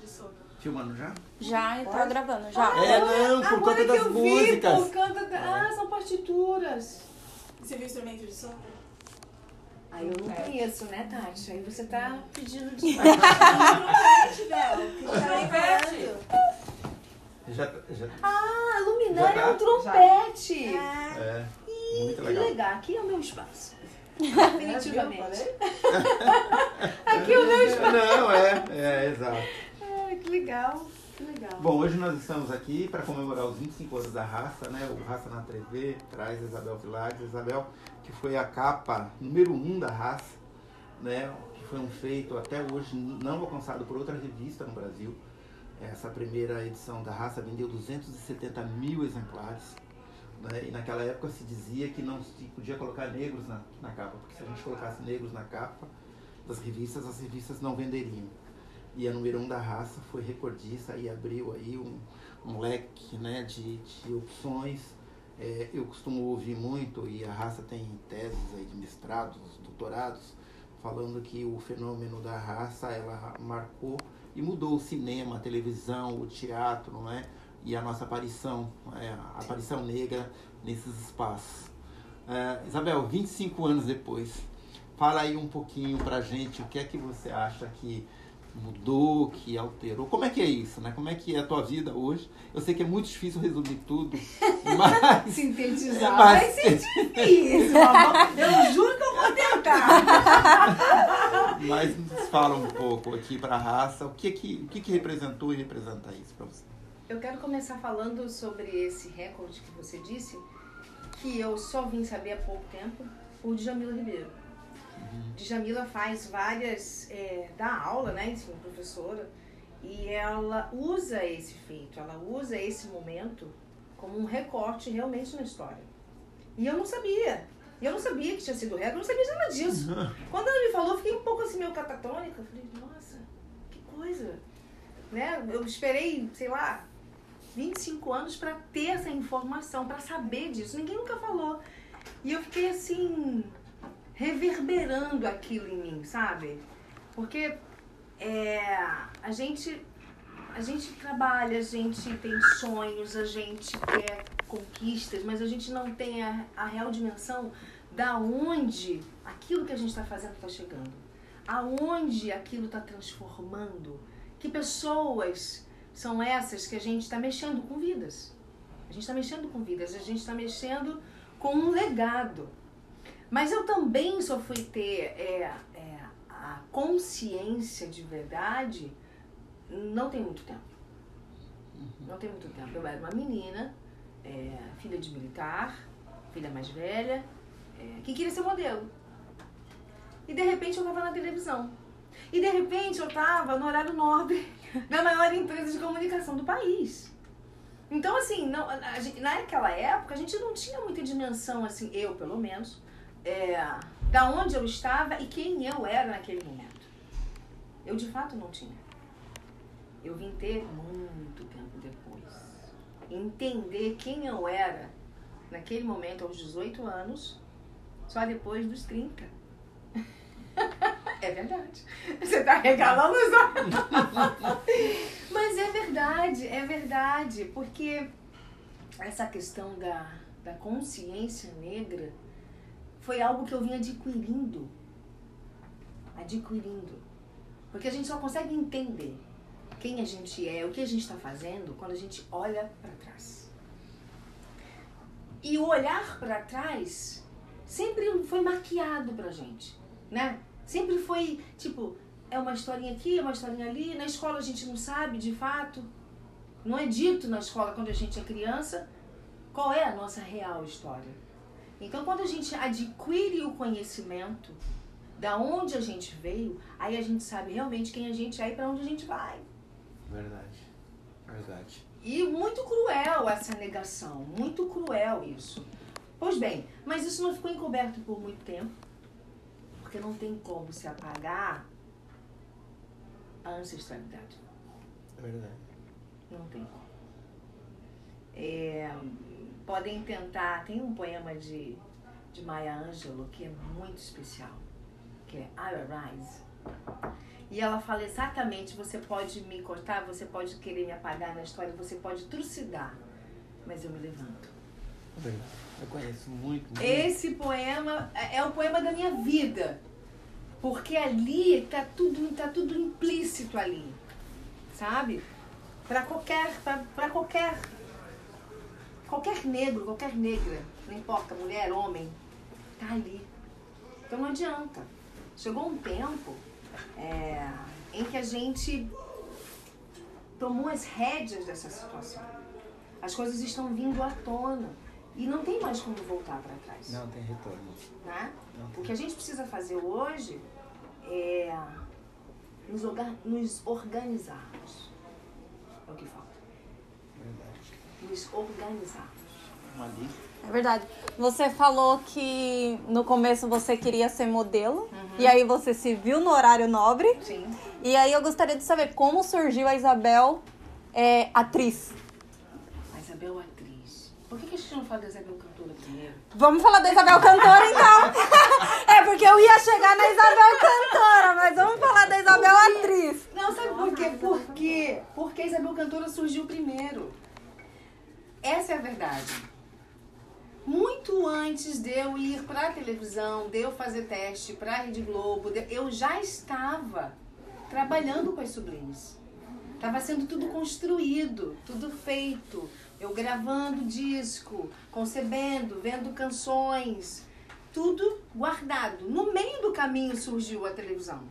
de sono. Filmando já? Já, eu tô gravando, já. É, não, por Agora conta que das eu vi, músicas. por conta da... Ah, são partituras. Você viu instrumento de som? Aí eu não É. conheço, né, Tati? Aí você tá pedindo de... Trompete, Bel. Que tá. Já, já, Ah, luminária Já é tá? um trompete. É. é, muito Que legal. legal. Aqui é o meu espaço. Definitivamente. Aqui é o meu espaço. Não, é, é, exato. Que legal. Que legal. Bom, hoje nós estamos aqui para comemorar os 25 anos da Raça, né? O Raça na TV traz Isabel Vilares. Isabel, que foi a capa número um da Raça, né? Que foi um feito até hoje não alcançado por outra revista no Brasil. Essa primeira edição da Raça vendeu 270 mil exemplares. Né? E naquela época se dizia que não se podia colocar negros na, na capa, porque se a gente colocasse negros na capa das revistas, as revistas não venderiam. E a número um da raça foi recordista e abriu aí um, um leque né, de, de opções. É, eu costumo ouvir muito, e a raça tem teses aí de mestrados, doutorados, falando que o fenômeno da raça ela marcou e mudou o cinema, a televisão, o teatro, não é? E a nossa aparição, é, a aparição negra nesses espaços. É, Isabel, 25 anos depois, fala aí um pouquinho pra gente o que é que você acha que mudou, que alterou. Como é que é isso, né? Como é que é a tua vida hoje? Eu sei que é muito difícil resumir tudo, mas... Sintetizar Mas- vai ser difícil. Eu juro que eu vou tentar. Mas nos fala um pouco aqui para a raça, o que que, o que que representou e representa isso para você? Eu quero começar falando sobre esse recorde que você disse, que eu só vim saber há pouco tempo, o Djamila Ribeiro. Djamila faz várias, é, dá aula, né, enfim, professora, e ela usa esse feito, ela usa esse momento como um recorte realmente na história. E eu não sabia. E eu não sabia que tinha sido recorde, eu não sabia nada disso. Quando ela me falou, eu fiquei um pouco assim, meio catatônica. Eu falei, nossa, que coisa. Né? Eu esperei, sei lá, 25 anos para ter essa informação, para saber disso. Ninguém nunca falou. E eu fiquei assim, reverberando aquilo em mim, sabe? Porque é, a gente a gente trabalha, a gente tem sonhos, a gente quer conquistas, mas a gente não tem a, a real dimensão da onde aquilo que a gente está fazendo está chegando. Aonde aquilo está transformando. Que pessoas são essas que a gente está mexendo com vidas. A gente está mexendo com vidas, a gente está mexendo com um legado. Mas eu também só fui ter é, é, a consciência de verdade não tem muito tempo. Não tem muito tempo. Eu era uma menina, é, filha de militar, filha mais velha, é, que queria ser modelo. E de repente eu estava na televisão. E de repente eu estava no horário nobre da maior empresa de comunicação do país. Então, assim, não, a gente- naquela época a gente não tinha muita dimensão, assim, eu pelo menos, é, da onde eu estava e quem eu era naquele momento. Eu de fato não tinha. Eu vim ter muito tempo depois. Entender quem eu era naquele momento, aos 18 anos, só depois dos 30. É verdade. Você tá regalando os olhos. Mas é verdade, é verdade. Porque essa questão da, da consciência negra foi algo que eu vim adquirindo. Adquirindo. Porque a gente só consegue entender quem a gente é, o que a gente está fazendo, quando a gente olha para trás. E o olhar para trás sempre foi maquiado pra gente, né? Sempre foi tipo, é uma historinha aqui, é uma historinha ali. Na escola a gente não sabe de fato. Não é dito na escola quando a gente é criança qual é a nossa real história. Então, quando a gente adquire o conhecimento da onde a gente veio, aí a gente sabe realmente quem a gente é e para onde a gente vai. Verdade, verdade. E muito cruel essa negação, muito cruel isso. Pois bem, mas isso não ficou encoberto por muito tempo, porque não tem como se apagar a ancestralidade. É verdade. Não tem como. É, podem tentar, tem um poema de, de Maya Angelou que é muito especial, que é I Arise. E ela fala exatamente: você pode me cortar, você pode querer me apagar na história, você pode trucidar, mas eu me levanto. Eu conheço muito. muito. Esse poema é é o poema da minha vida. Porque ali tá tudo, tá tudo implícito ali. Sabe? Para qualquer, para qualquer qualquer negro, qualquer negra, não importa, mulher, homem, tá ali. Então não adianta. Chegou um tempo é, em que a gente tomou as rédeas dessa situação. As coisas estão vindo à tona e não tem mais como voltar para trás. Não tem retorno. Né? Não O tem. que a gente precisa fazer hoje é nos, orga- nos organizarmos. É o que falta. Nos organizarmos. É verdade. Você falou que no começo você queria ser modelo. E aí você se viu no horário nobre. Sim. E aí eu gostaria de saber como surgiu a Isabel é, atriz. A Isabel atriz. Por que, que a gente não fala da Isabel cantora primeiro? Vamos falar da Isabel cantora então. é porque eu ia chegar na Isabel cantora, mas vamos falar da Isabel atriz. Não, sabe por quê? Porque, porque a Isabel Cantora surgiu primeiro. Essa é a verdade. Muito antes de eu ir pra televisão, de eu fazer teste pra Rede Globo, eu já estava trabalhando com as sublimes. Estava sendo tudo construído, tudo feito. Eu gravando disco, concebendo, vendo canções, tudo guardado. No meio do caminho surgiu a televisão.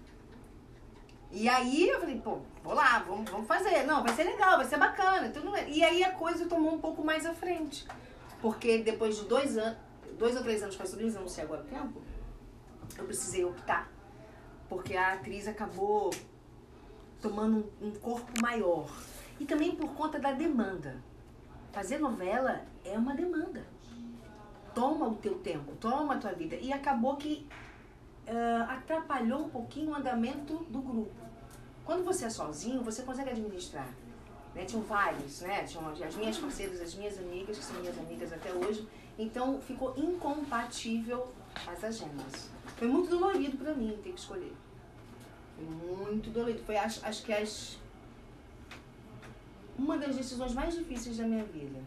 E aí eu falei, pô, vou lá, vamos, vamos fazer. Não, vai ser legal, vai ser bacana. Tudo. E aí a coisa tomou um pouco mais à frente. Porque depois de dois anos, dois ou três anos com a sobrinha, eu não sei agora o tempo, eu precisei optar. Porque a atriz acabou tomando um, um corpo maior. E também por conta da demanda. Fazer novela é uma demanda. Toma o teu tempo, toma a tua vida. E acabou que ah, atrapalhou um pouquinho o andamento do grupo. Quando você é sozinho, você consegue administrar. Né? Tinham vários, né? Tinham as minhas parceiras, as minhas amigas, que são minhas amigas até hoje. Então ficou incompatível as agendas. Foi muito dolorido pra mim ter que escolher. Foi muito dolorido. Foi acho, acho que as uma das decisões mais difíceis da minha vida.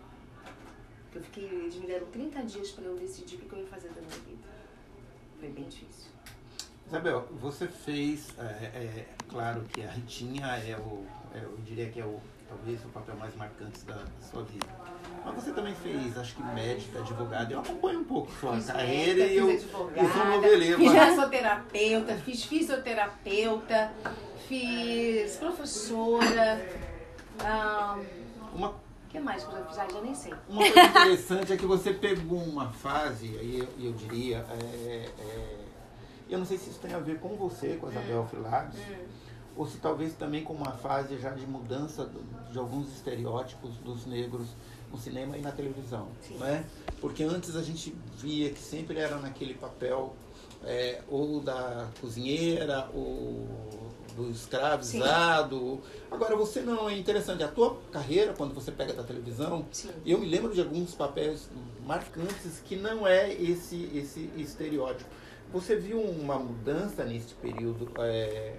Eu fiquei, eles me deram 30 dias para eu decidir o que eu ia fazer da minha vida. Foi bem difícil. Isabel, você fez, é, é, claro que a Ritinha é o, é, eu diria que é o, talvez o papel mais marcante da, da sua vida. Mas você também fez, acho que médica, advogada. Eu acompanho um pouco sua Fiz carreira médica, e eu, fiz eu sou advogada, noveleiro. Fiz mas- massoterapeuta, fiz fisioterapeuta, fiz professora. ah, Uma, O que mais que eu já fiz? Ah, já nem sei. uma coisa interessante é que você pegou uma fase, e eu, eu diria, é, é, eu não sei se isso tem a ver com você, com a Isabel Filardes, ou se talvez também com uma fase já de mudança de alguns estereótipos dos negros no cinema e na televisão, Sim. né? Porque antes a gente via que sempre era naquele papel é, ou da cozinheira ou do escravizado. Agora você não é interessante. A tua carreira quando você pega da televisão, Sim. eu me lembro de alguns papéis marcantes que não é esse esse estereótipo. Você viu uma mudança nesse período? é,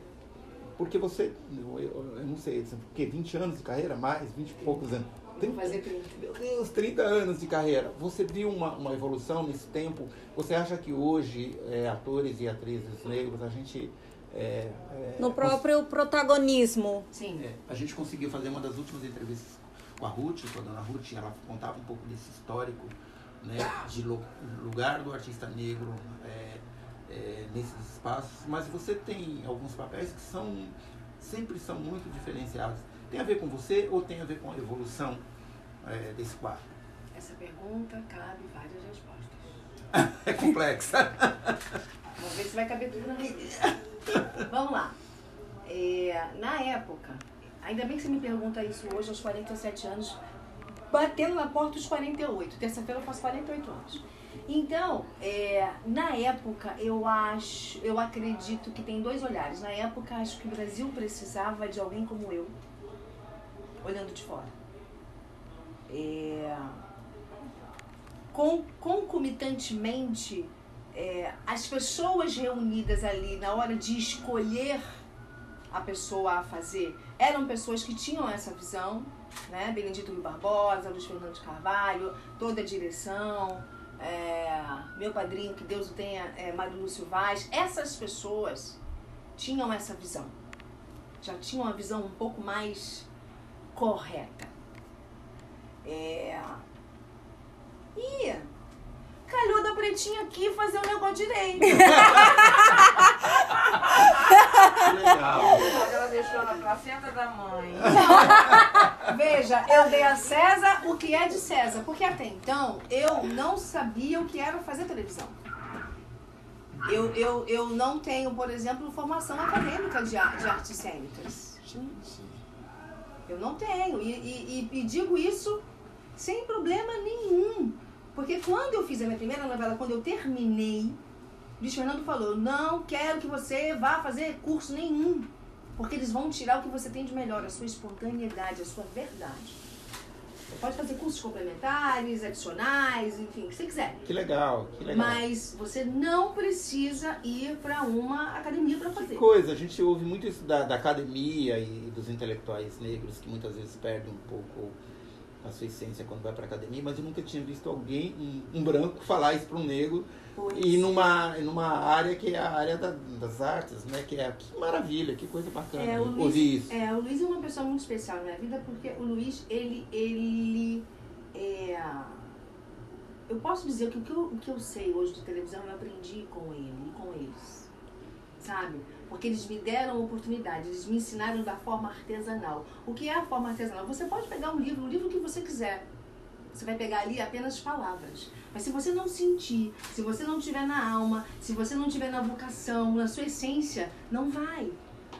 porque você, eu, eu não sei, o quê? 20 anos de carreira? Mais? 20 e poucos anos? Vou fazer 30. Meu Deus, 30 anos de carreira. Você viu uma, uma evolução nesse tempo? Você acha que hoje, é, atores e atrizes negros, a gente. é, é, No próprio protagonismo. Sim. é, a gente conseguiu fazer uma das últimas entrevistas com a Ruth, com a dona Ruth, ela contava um pouco desse histórico, né, de lu- lugar do artista negro é, nesses espaços, mas você tem alguns papéis que são sempre são muito diferenciados. Tem a ver com você ou tem a ver com a evolução é, desse quadro? Essa pergunta cabe várias respostas. É complexa. Vamos ver se vai caber tudo na Vamos lá. É, na época, ainda bem que você me pergunta isso hoje, aos 47 anos, batendo na porta dos 48. Terça-feira eu faço 48 anos. Então, é, na época, eu acho, eu acredito que tem dois olhares. Na época, acho que o Brasil precisava de alguém como eu, olhando de fora. É, con- concomitantemente, é, as pessoas reunidas ali na hora de escolher a pessoa a fazer eram pessoas que tinham essa visão, né? Benedito Rui Barbosa, Luiz Fernando de Carvalho, toda a direção, é, meu padrinho, que Deus o tenha, é, Mário Lúcio Vaz. Essas pessoas tinham essa visão. Já tinham uma visão um pouco mais correta. É... E calhou da pretinha aqui fazer o negócio direito. Legal. Ela deixou na placenta da mãe. Veja, eu dei a César o que é de César, porque até então eu não sabia o que era fazer televisão. Eu, eu, eu não tenho, por exemplo, formação acadêmica de, de artes cênicas. Eu não tenho. E, e, e- e digo isso sem problema nenhum. Porque quando eu fiz a minha primeira novela, quando eu terminei, Luiz Fernando falou: não quero que você vá fazer curso nenhum. Porque eles vão tirar o que você tem de melhor, a sua espontaneidade, a sua verdade. Você pode fazer cursos complementares, adicionais, enfim, o que você quiser. Que legal, que legal. Mas você não precisa ir para uma academia para Que fazer. coisa, a gente ouve muito isso da, da academia e dos intelectuais negros que muitas vezes perdem um pouco a sua essência quando vai pra academia, mas eu nunca tinha visto alguém, um, um branco, falar isso para um negro Pois. e numa, numa área que é a área da- das artes, né? Que é que maravilha, que coisa bacana É, o ouvir Luiz, isso. é, o Luiz é uma pessoa muito especial na minha vida porque o Luiz, ele, ele é... Eu posso dizer que o que eu, o que eu sei hoje de televisão eu aprendi com ele e com eles, sabe? Porque eles me deram oportunidade, eles me ensinaram da forma artesanal. O que é a forma artesanal? Você pode pegar um livro, o livro que você quiser. Você vai pegar ali apenas palavras. Mas se você não sentir, se você não tiver na alma, se você não tiver na vocação, na sua essência, não vai.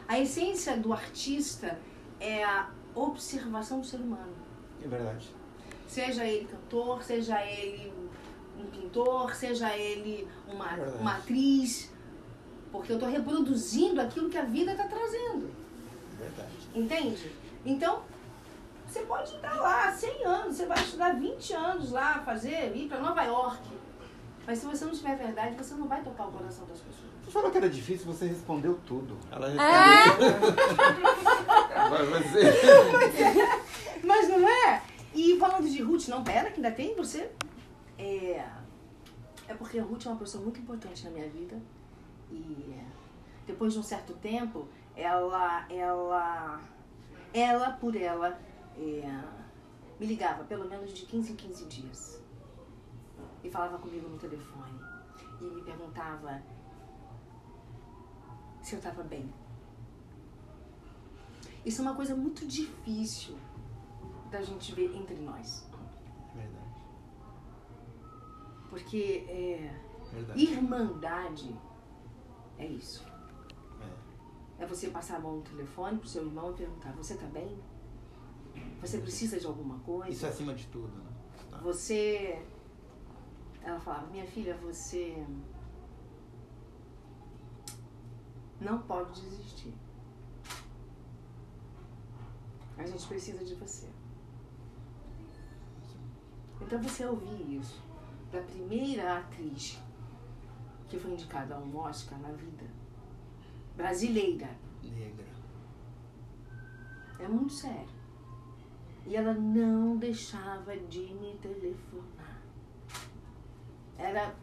A essência do artista é a observação do ser humano. É verdade. Seja ele cantor, seja ele um pintor, seja ele uma, Verdade. uma atriz. Porque eu estou reproduzindo aquilo que a vida está trazendo. é Verdade. Entende? Então, você pode estar lá 100 anos, você vai estudar 20 anos lá, fazer, ir para Nova York. Mas se você não tiver verdade, você não vai tocar o coração das pessoas. Você falou que era difícil, você respondeu tudo. Ela É? respondeu você. Mas não é? E falando de Ruth, não, pera, que ainda tem você. É, é porque a Ruth é uma pessoa muito importante na minha vida. E depois de um certo tempo, ela, ela, ela por ela, é, me ligava pelo menos de 15 em 15 dias. E falava comigo no telefone. E me perguntava se eu estava bem. Isso é uma coisa muito difícil da gente ver entre nós. Verdade. Porque é, Verdade. irmandade é isso. É. É você passar a mão no telefone pro seu irmão e perguntar: Você tá bem? Você precisa de alguma coisa? Isso é acima de tudo, né? Tá. Você. Ela falava: Minha filha, você. Não pode desistir. A gente precisa de você. Então você ouvir isso da primeira atriz que foi indicada a um Oscar na vida brasileira Negra. é muito sério. E ela não deixava de me telefonar. Era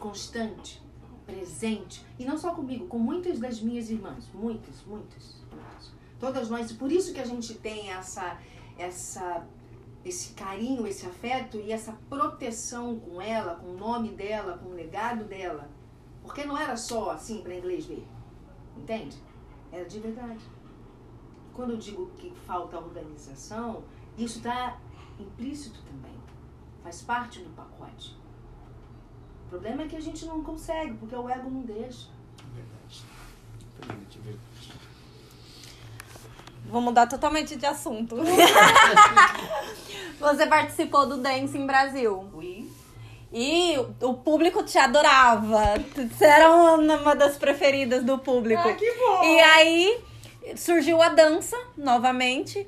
constante, presente. E não só comigo, com muitas das minhas irmãs. Muitas, muitas, muitas. Todas nós. E por isso que a gente tem essa, essa, esse carinho, esse afeto e essa proteção com ela, com o nome dela, com o legado dela. Porque não era só assim para inglês ver. Entende? Era de verdade. Quando eu digo que falta organização, isso está implícito também. Faz parte do pacote. O problema é que a gente não consegue, porque o ego não deixa. Verdade. Verdade, verdade. Vou mudar totalmente de assunto. Você participou do Dancing Brasil. Fui. E o público te adorava. Você era uma uma das preferidas do público. Ah, que bom! E aí surgiu a dança novamente.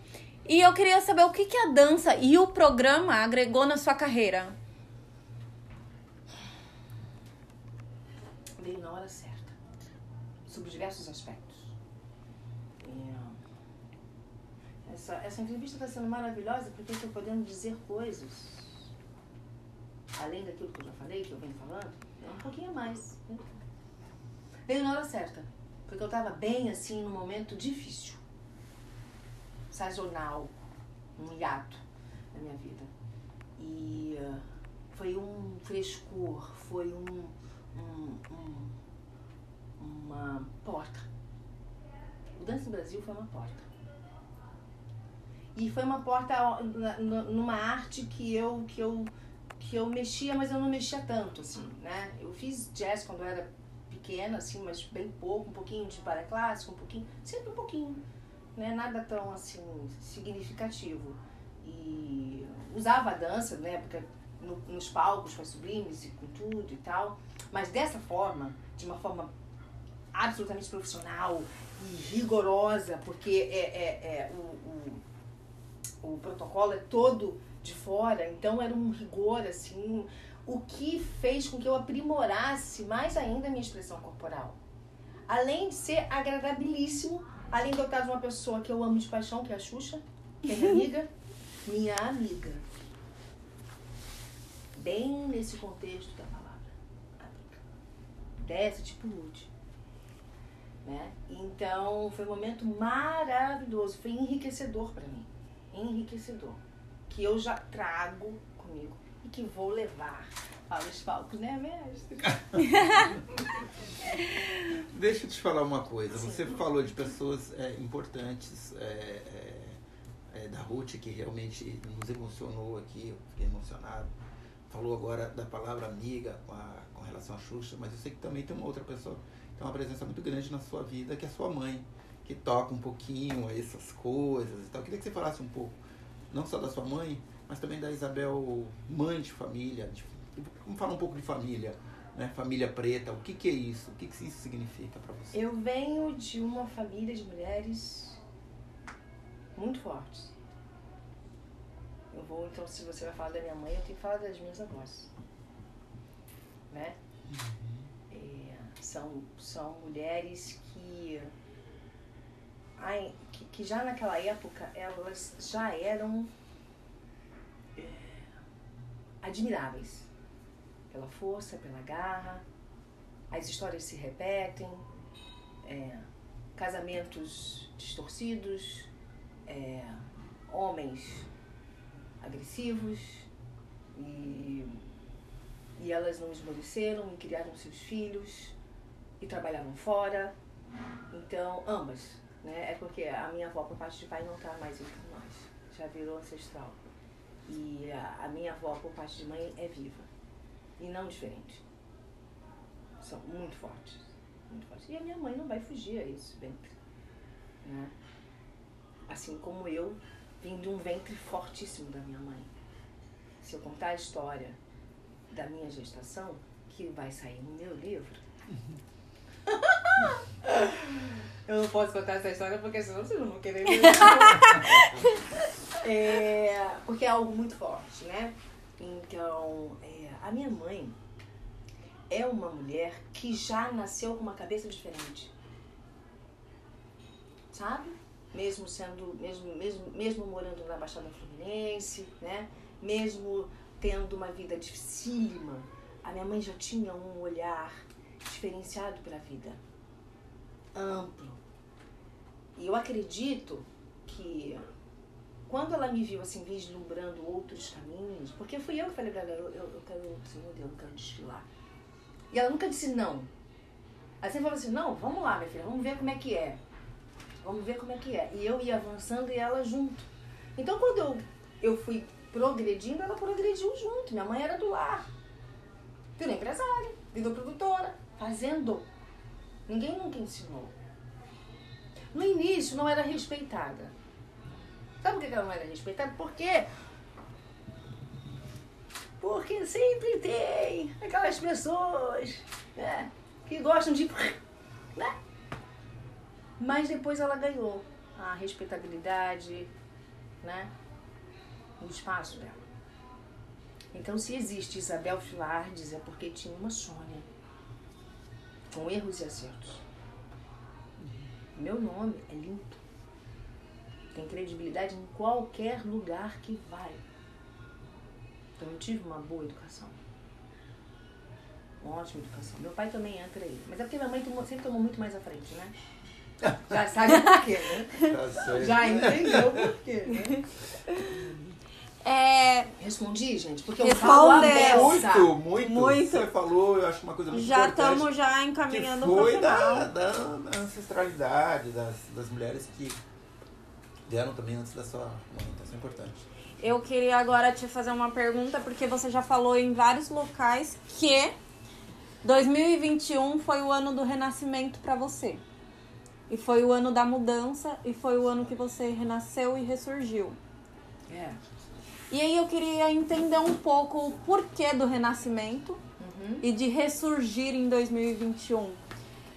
E eu queria saber o que, que a dança e o programa agregou na sua carreira. Veio na hora certa. Sob diversos aspectos. Essa, essa entrevista está sendo maravilhosa porque estou podendo dizer coisas. Além daquilo que eu já falei, que eu venho falando, é um pouquinho a mais. Né? Veio na hora certa. Porque eu estava bem assim num momento difícil. Sazonal. Um hiato na minha vida. E uh, foi um frescor, foi um, um, um uma porta. O Dança Brasil foi uma porta. E foi uma porta numa arte que eu, que eu, que eu mexia, mas eu não mexia tanto, assim, né? Eu fiz jazz quando eu era pequena, assim, mas bem pouco, um pouquinho de paraclássico, um pouquinho, sempre um pouquinho, né? Nada tão, assim, significativo. E usava a dança, né? Porque no, nos palcos com as sublimes e com tudo e tal, mas dessa forma, de uma forma absolutamente profissional e rigorosa, porque é, é, é o, o, protocolo é todo de fora, então era um rigor assim, o que fez com que eu aprimorasse mais ainda a minha expressão corporal. Além de ser agradabilíssimo, além de eu estar de uma pessoa que eu amo de paixão, que é a Xuxa, que é minha amiga, minha amiga. Bem nesse contexto da palavra. Amiga. Dessa tipo nude. Né? Então foi um momento maravilhoso, foi enriquecedor para mim, enriquecedor, que eu já trago comigo e que vou levar para os palcos, né, mestre? Deixa eu te falar uma coisa. Sim. Você falou de pessoas é, importantes é, é, é, da Ruth que realmente nos emocionou aqui, eu fiquei emocionado. Falou agora da palavra amiga com, a, com relação à Xuxa, mas eu sei que também tem uma outra pessoa tem uma presença muito grande na sua vida, que é a sua mãe, que toca um pouquinho essas coisas e tal. Eu queria que você falasse um pouco, não só da sua mãe, mas também da Isabel, mãe de família. De, vamos falar um pouco de família, né? Família preta. O que, que é isso? O que, que isso significa para você? Eu venho de uma família de mulheres muito fortes. Eu vou, então, se você vai falar da minha mãe, eu tenho que falar das minhas avós. Né? Uhum. São, são mulheres que, que, já naquela época elas já eram é, admiráveis pela força, pela garra. As histórias se repetem, é, casamentos distorcidos, é, homens agressivos e, e elas não esmoreceram e criaram seus filhos e trabalhavam fora. Então, ambas. Né? É porque a minha avó, por parte de pai, não está mais entre nós. Já virou ancestral. E a, a minha avó, por parte de mãe, é viva. E não diferente. São muito fortes. Muito fortes. E a minha mãe não vai fugir a isso, ventre. Né? Assim como eu vim de um ventre fortíssimo da minha mãe. Se eu contar a história da minha gestação, que vai sair no meu livro, Eu não posso contar essa história porque senão vocês não vão querer ver. é, porque é algo muito forte, né? Então, é, a minha mãe é uma mulher que já nasceu com uma cabeça diferente. Sabe? Mesmo sendo, mesmo, mesmo, mesmo morando na Baixada Fluminense, né? Mesmo tendo uma vida dificílima, a minha mãe já tinha um olhar diferenciado para a vida, amplo. E eu acredito que quando ela me viu assim, vislumbrando outros caminhos, porque fui eu que falei para ela, eu, eu, quero, assim, meu Deus, eu quero desfilar. E ela nunca disse não. Aí você falou assim, não, vamos lá, minha filha, vamos ver como é que é. Vamos ver como é que é. E eu ia avançando e ela junto. Então quando eu, eu fui progredindo, ela progrediu junto. Minha mãe era do lar. Virou empresária, virou produtora fazendo. Ninguém nunca ensinou. No início não era respeitada. Sabe por que ela não era respeitada? Porque porque sempre tem aquelas pessoas né, que gostam de. Né? Mas depois ela ganhou a respeitabilidade, né? No espaço dela. Então, se existe Isabel Filardes, é porque tinha uma Sônia com erros e acertos. Meu nome é limpo. tem credibilidade em qualquer lugar que vai. Então eu tive uma boa educação. Uma ótima educação. Meu pai também entra aí. Mas é porque minha mãe tomou- sempre tomou muito mais à frente, né? Já sabe por quê, né? Tá. Já entendeu por quê, né? É, Respondi, gente, porque eu beça. Muito, muito. Muito. Você falou, eu acho uma coisa muito já importante. estamos já encaminhando pro foi final. da, da, da ancestralidade das, das mulheres que vieram também antes da sua mãe. Então isso é importante. Eu queria agora te fazer uma pergunta, porque você já falou em vários locais que 2021 foi o ano do renascimento pra você. E foi o ano da mudança, e foi o ano que você renasceu e ressurgiu. É. E aí eu queria entender um pouco o porquê do renascimento Uhum. e de ressurgir em 2021.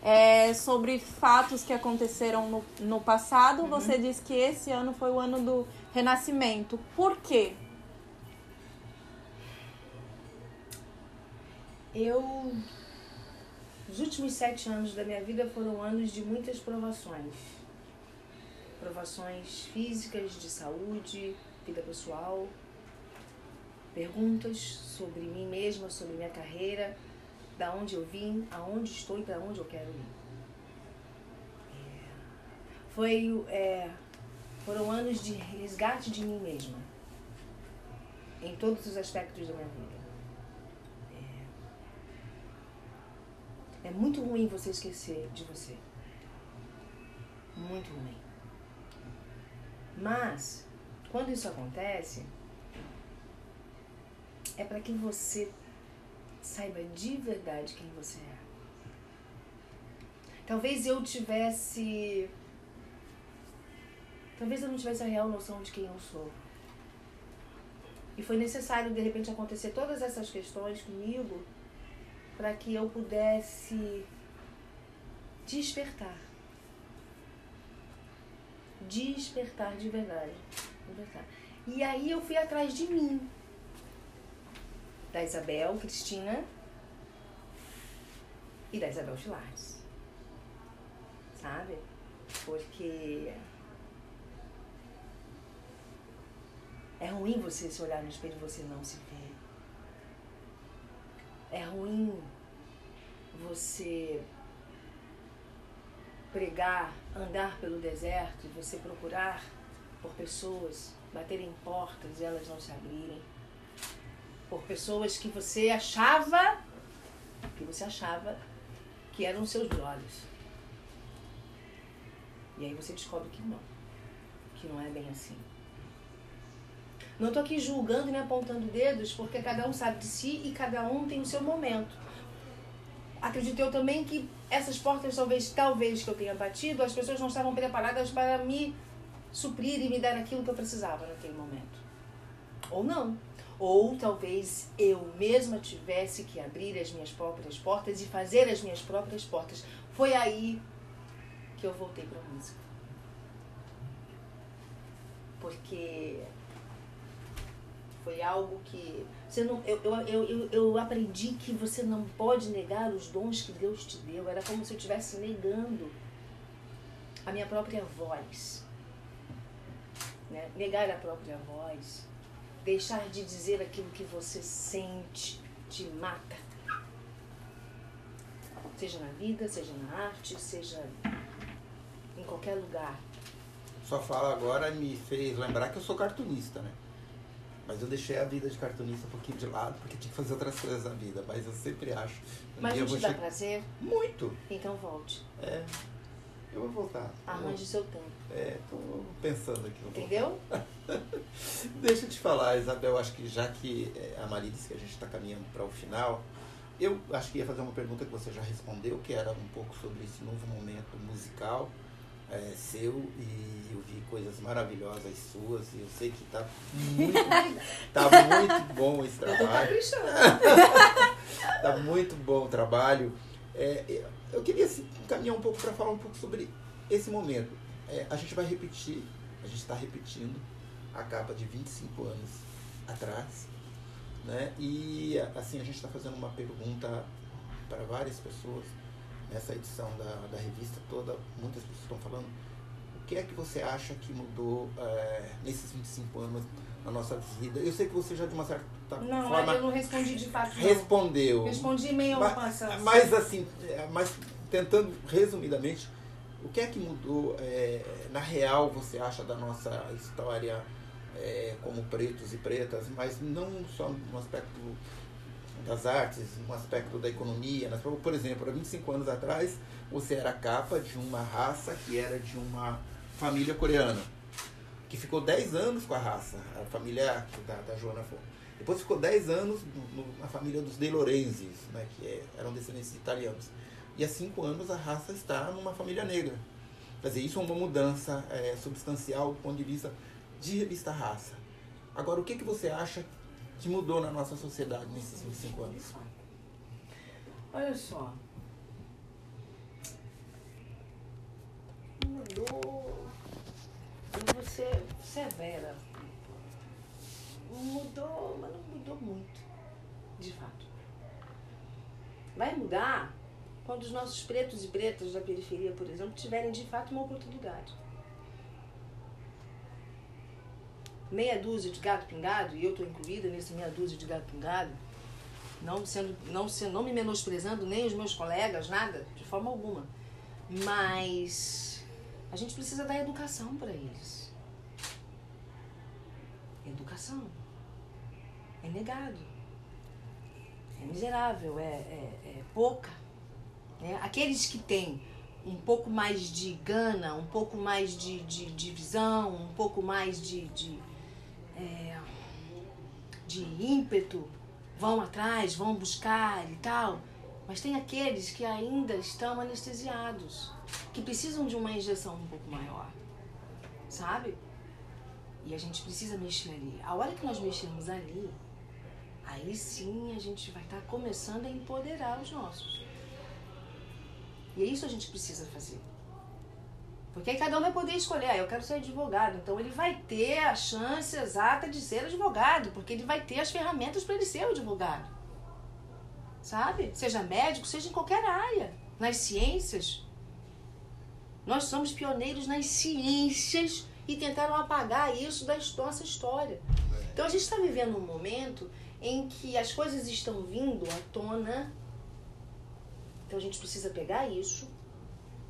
É, sobre fatos que aconteceram no, no passado, você disse que esse ano foi o ano do renascimento. Por quê? Eu. Os últimos sete anos da minha vida foram anos de muitas provações. Provações físicas, de saúde, vida pessoal. Perguntas sobre mim mesma, sobre minha carreira, da onde eu vim, aonde estou e para onde eu quero ir. É, Foi, é, foram anos de resgate de mim mesma, em todos os aspectos da minha vida. É muito ruim você esquecer de você. Muito ruim. Mas, quando isso acontece, é para que você saiba de verdade quem você é. Talvez eu tivesse. Talvez eu não tivesse a real noção de quem eu sou. E foi necessário, de repente, acontecer todas essas questões comigo para que eu pudesse despertar. Despertar de verdade. Despertar. E aí eu fui atrás de mim. Da Isabel Cristina e da Isabel Chilardes. Sabe? Porque é ruim você se olhar no espelho e você não se ver. É ruim você pregar, andar pelo deserto e você procurar por pessoas, bater em portas e elas não se abrirem. Por pessoas que você achava, que você achava que eram seus olhos. E aí você descobre que não, que não é bem assim. Não tô aqui julgando nem apontando dedos, porque cada um sabe de si e cada um tem o seu momento. Acredito eu também que essas portas, talvez, talvez que eu tenha batido, as pessoas não estavam preparadas para me suprir e me dar aquilo que eu precisava naquele momento. Ou não. Ou talvez eu mesma tivesse que abrir as minhas próprias portas e fazer as minhas próprias portas. Foi aí que eu voltei para a música. Porque foi algo que você não eu, eu, eu, eu, aprendi que você não pode negar os dons que Deus te deu. Era como se eu estivesse negando a minha própria voz. Né? negar a própria voz. Deixar de dizer aquilo que você sente te mata. Seja na vida seja na arte seja em qualquer lugar. Sua fala agora me fez lembrar que eu sou cartunista, né? Mas eu deixei a vida de cartunista um pouquinho de lado, porque tinha que fazer outras coisas na vida. Mas eu sempre acho. um mas não te dá che- prazer Muito. então volte É. Eu vou voltar. arranje o seu tempo É, tô pensando aqui. entendeu Deixa eu te falar, Isabel, acho que já que é, a Maria disse que a gente está caminhando para o final, eu acho que ia fazer uma pergunta que você já respondeu, que era um pouco sobre esse novo momento musical é, seu, e eu vi coisas maravilhosas suas, e eu sei que tá muito, tá muito bom esse trabalho. Tá muito bom o trabalho. É, eu queria assim, caminhar um pouco para falar um pouco sobre esse momento. É, a gente vai repetir, a gente está repetindo a capa de 25 anos atrás. Né? E assim, a gente está fazendo uma pergunta para várias pessoas nessa edição da, da revista toda. Muitas pessoas estão falando o que é que você acha que mudou é, nesses 25 anos na nossa vida? Eu sei que você já de uma certa Não, forma eu não respondi de fato. Não. respondeu. Respondi meio mas, mas assim, é, mas tentando resumidamente, o que é que mudou é, na real você acha da nossa história é, como pretos e pretas, mas não só no aspecto das artes, no aspecto da economia. Nas, por exemplo, há 25 anos atrás, você era capa de uma raça que era de uma família coreana, que ficou 10 anos com a raça, a família da, da Joana Fon. Depois ficou 10 anos no, no, na família dos De Lorenzis, né, que é, eram descendentes de italianos. E há 5 anos a raça está numa família negra. Quer dizer, isso é uma mudança é, substancial do ponto de vista de revista Raça. Agora, o que, que você acha que mudou na nossa sociedade nesses 25 anos? Olha só. Mudou. Eu vou ser severa. Mudou, mas não mudou muito. De fato. Vai mudar quando os nossos pretos e pretas da periferia, por exemplo, tiverem de fato uma oportunidade. Meia dúzia de gato pingado, e eu estou incluída nesse meia dúzia de gato pingado, não sendo, não sendo, não me menosprezando nem os meus colegas, nada, de forma alguma. Mas a gente precisa dar educação para eles. Educação. É negado. É miserável, é, é, é pouca. Né? Aqueles que têm um pouco mais de gana, um pouco mais de, de, de visão, um pouco mais de, de, é, de ímpeto, vão atrás, vão buscar e tal. Mas tem aqueles que ainda estão anestesiados, que precisam de uma injeção um pouco maior, sabe? E a gente precisa mexer ali. A hora que nós mexermos ali, aí sim a gente vai estar começando a empoderar os nossos. E é isso a gente precisa fazer. Porque aí cada um vai poder escolher, ah, eu quero ser advogado. Então ele vai ter a chance exata de ser advogado, porque ele vai ter as ferramentas para ele ser o advogado. Sabe? Seja médico, seja em qualquer área. Nas ciências. Nós somos pioneiros nas ciências e tentaram apagar isso da nossa história. Então a gente está vivendo um momento em que as coisas estão vindo à tona. Então a gente precisa pegar isso,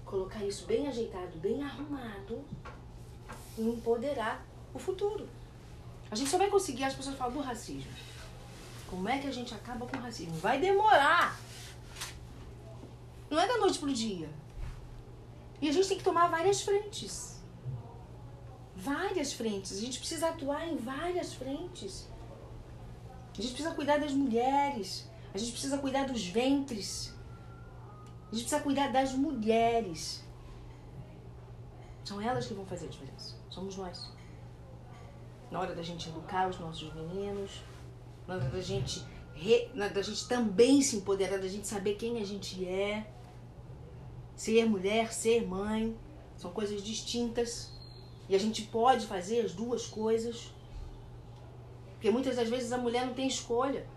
colocar isso bem ajeitado, bem arrumado e empoderar o futuro. A gente só vai conseguir, as pessoas falam do racismo. Como é que a gente acaba com o racismo? Vai demorar. Não é da noite pro dia. E a gente tem que tomar várias frentes. Várias frentes. A gente precisa atuar em várias frentes. A gente precisa cuidar das mulheres. A gente precisa cuidar dos ventres. A gente precisa cuidar das mulheres. São elas que vão fazer a diferença. Somos nós. Na hora da gente educar os nossos meninos, na hora da gente, re, na hora da gente também se empoderar, da gente saber quem a gente é. Ser mulher, ser mãe, são coisas distintas. E a gente pode fazer as duas coisas. Porque muitas das vezes a mulher não tem escolha.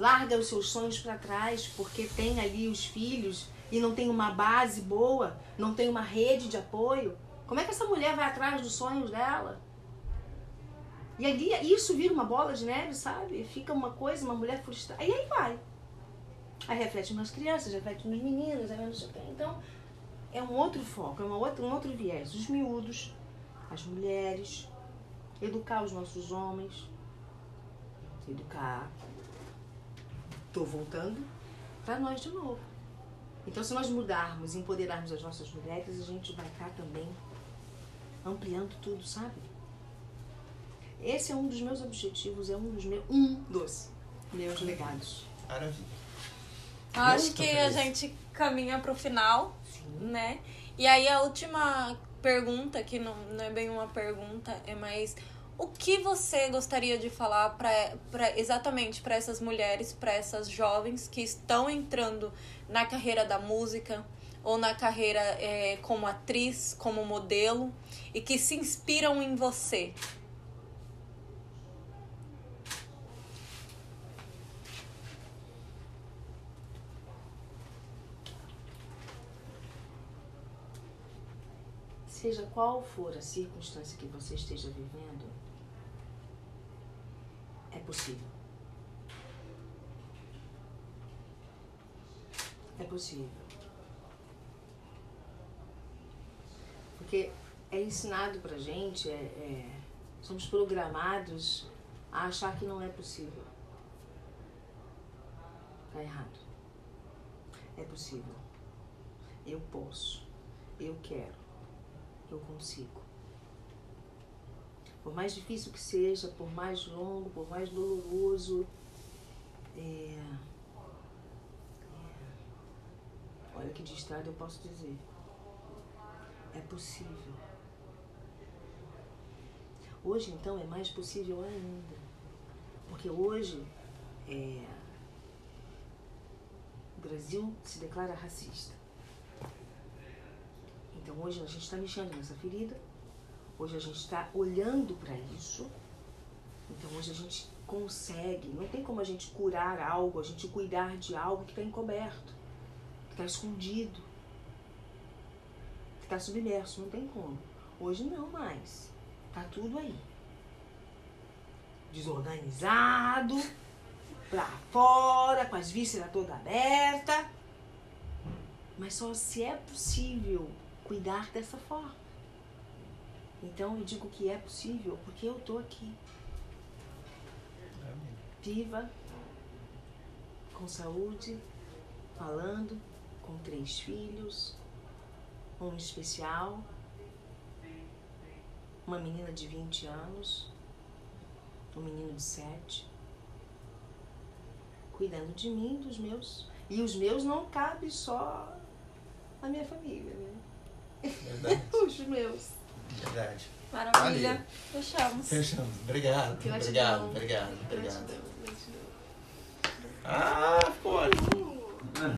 Larga os seus sonhos para trás porque tem ali os filhos e não tem uma base boa, não tem uma rede de apoio. Como é que essa mulher vai atrás dos sonhos dela? E ali isso vira uma bola de neve, sabe? Fica uma coisa, uma mulher frustrada. E aí vai. Aí reflete nas crianças, reflete nos meninos, aí não sei o quê. Então, é um outro foco, é uma outra, um outro viés. Os miúdos, as mulheres, educar os nossos homens, educar. Estou voltando para nós de novo. Então, se nós mudarmos, empoderarmos as nossas mulheres, a gente vai estar também ampliando tudo, sabe? Esse é um dos meus objetivos, é um dos meus, um dos meus legados. Maravilha. Acho Muito que a feliz. gente caminha pro final, Sim. né? E aí a última pergunta, que não, não é bem uma pergunta, é mais o que você gostaria de falar para pra, exatamente para essas mulheres, para essas jovens que estão entrando na carreira da música ou na carreira é, como atriz, como modelo e que se inspiram em você? se seja qual for a circunstância que você esteja vivendo, é possível. É possível. Porque é ensinado pra gente, é, é- somos programados a achar que não é possível. Tá errado. É possível. Eu posso. Eu quero. Eu consigo. Por mais difícil que seja, por mais longo, por mais doloroso, é, é, olha que de estrada eu posso dizer. É possível. Hoje, então, é mais possível ainda. Porque hoje, é, o Brasil se declara racista. Então, hoje a gente está mexendo nessa ferida. Hoje a gente está olhando para isso. Então, hoje a gente consegue. Não tem como a gente curar algo, a gente cuidar de algo que está encoberto, que está escondido, que está submerso. Não tem como. Hoje não mais. Tá tudo aí. Desorganizado, pra fora, com as vísceras toda aberta. Mas só se é possível cuidar dessa forma. Então eu digo que é possível porque eu tô aqui. Viva, com saúde, falando, com três filhos, um especial, uma menina de 20 anos, um menino de 7, cuidando de mim, dos meus. E os meus não cabe só a minha família, né? Verdade. Os meus. Verdade. Maravilha. Valeu. Fechamos. Fechamos. Obrigado. Obrigado, obrigado, obrigado. Ah, ficou ótimo.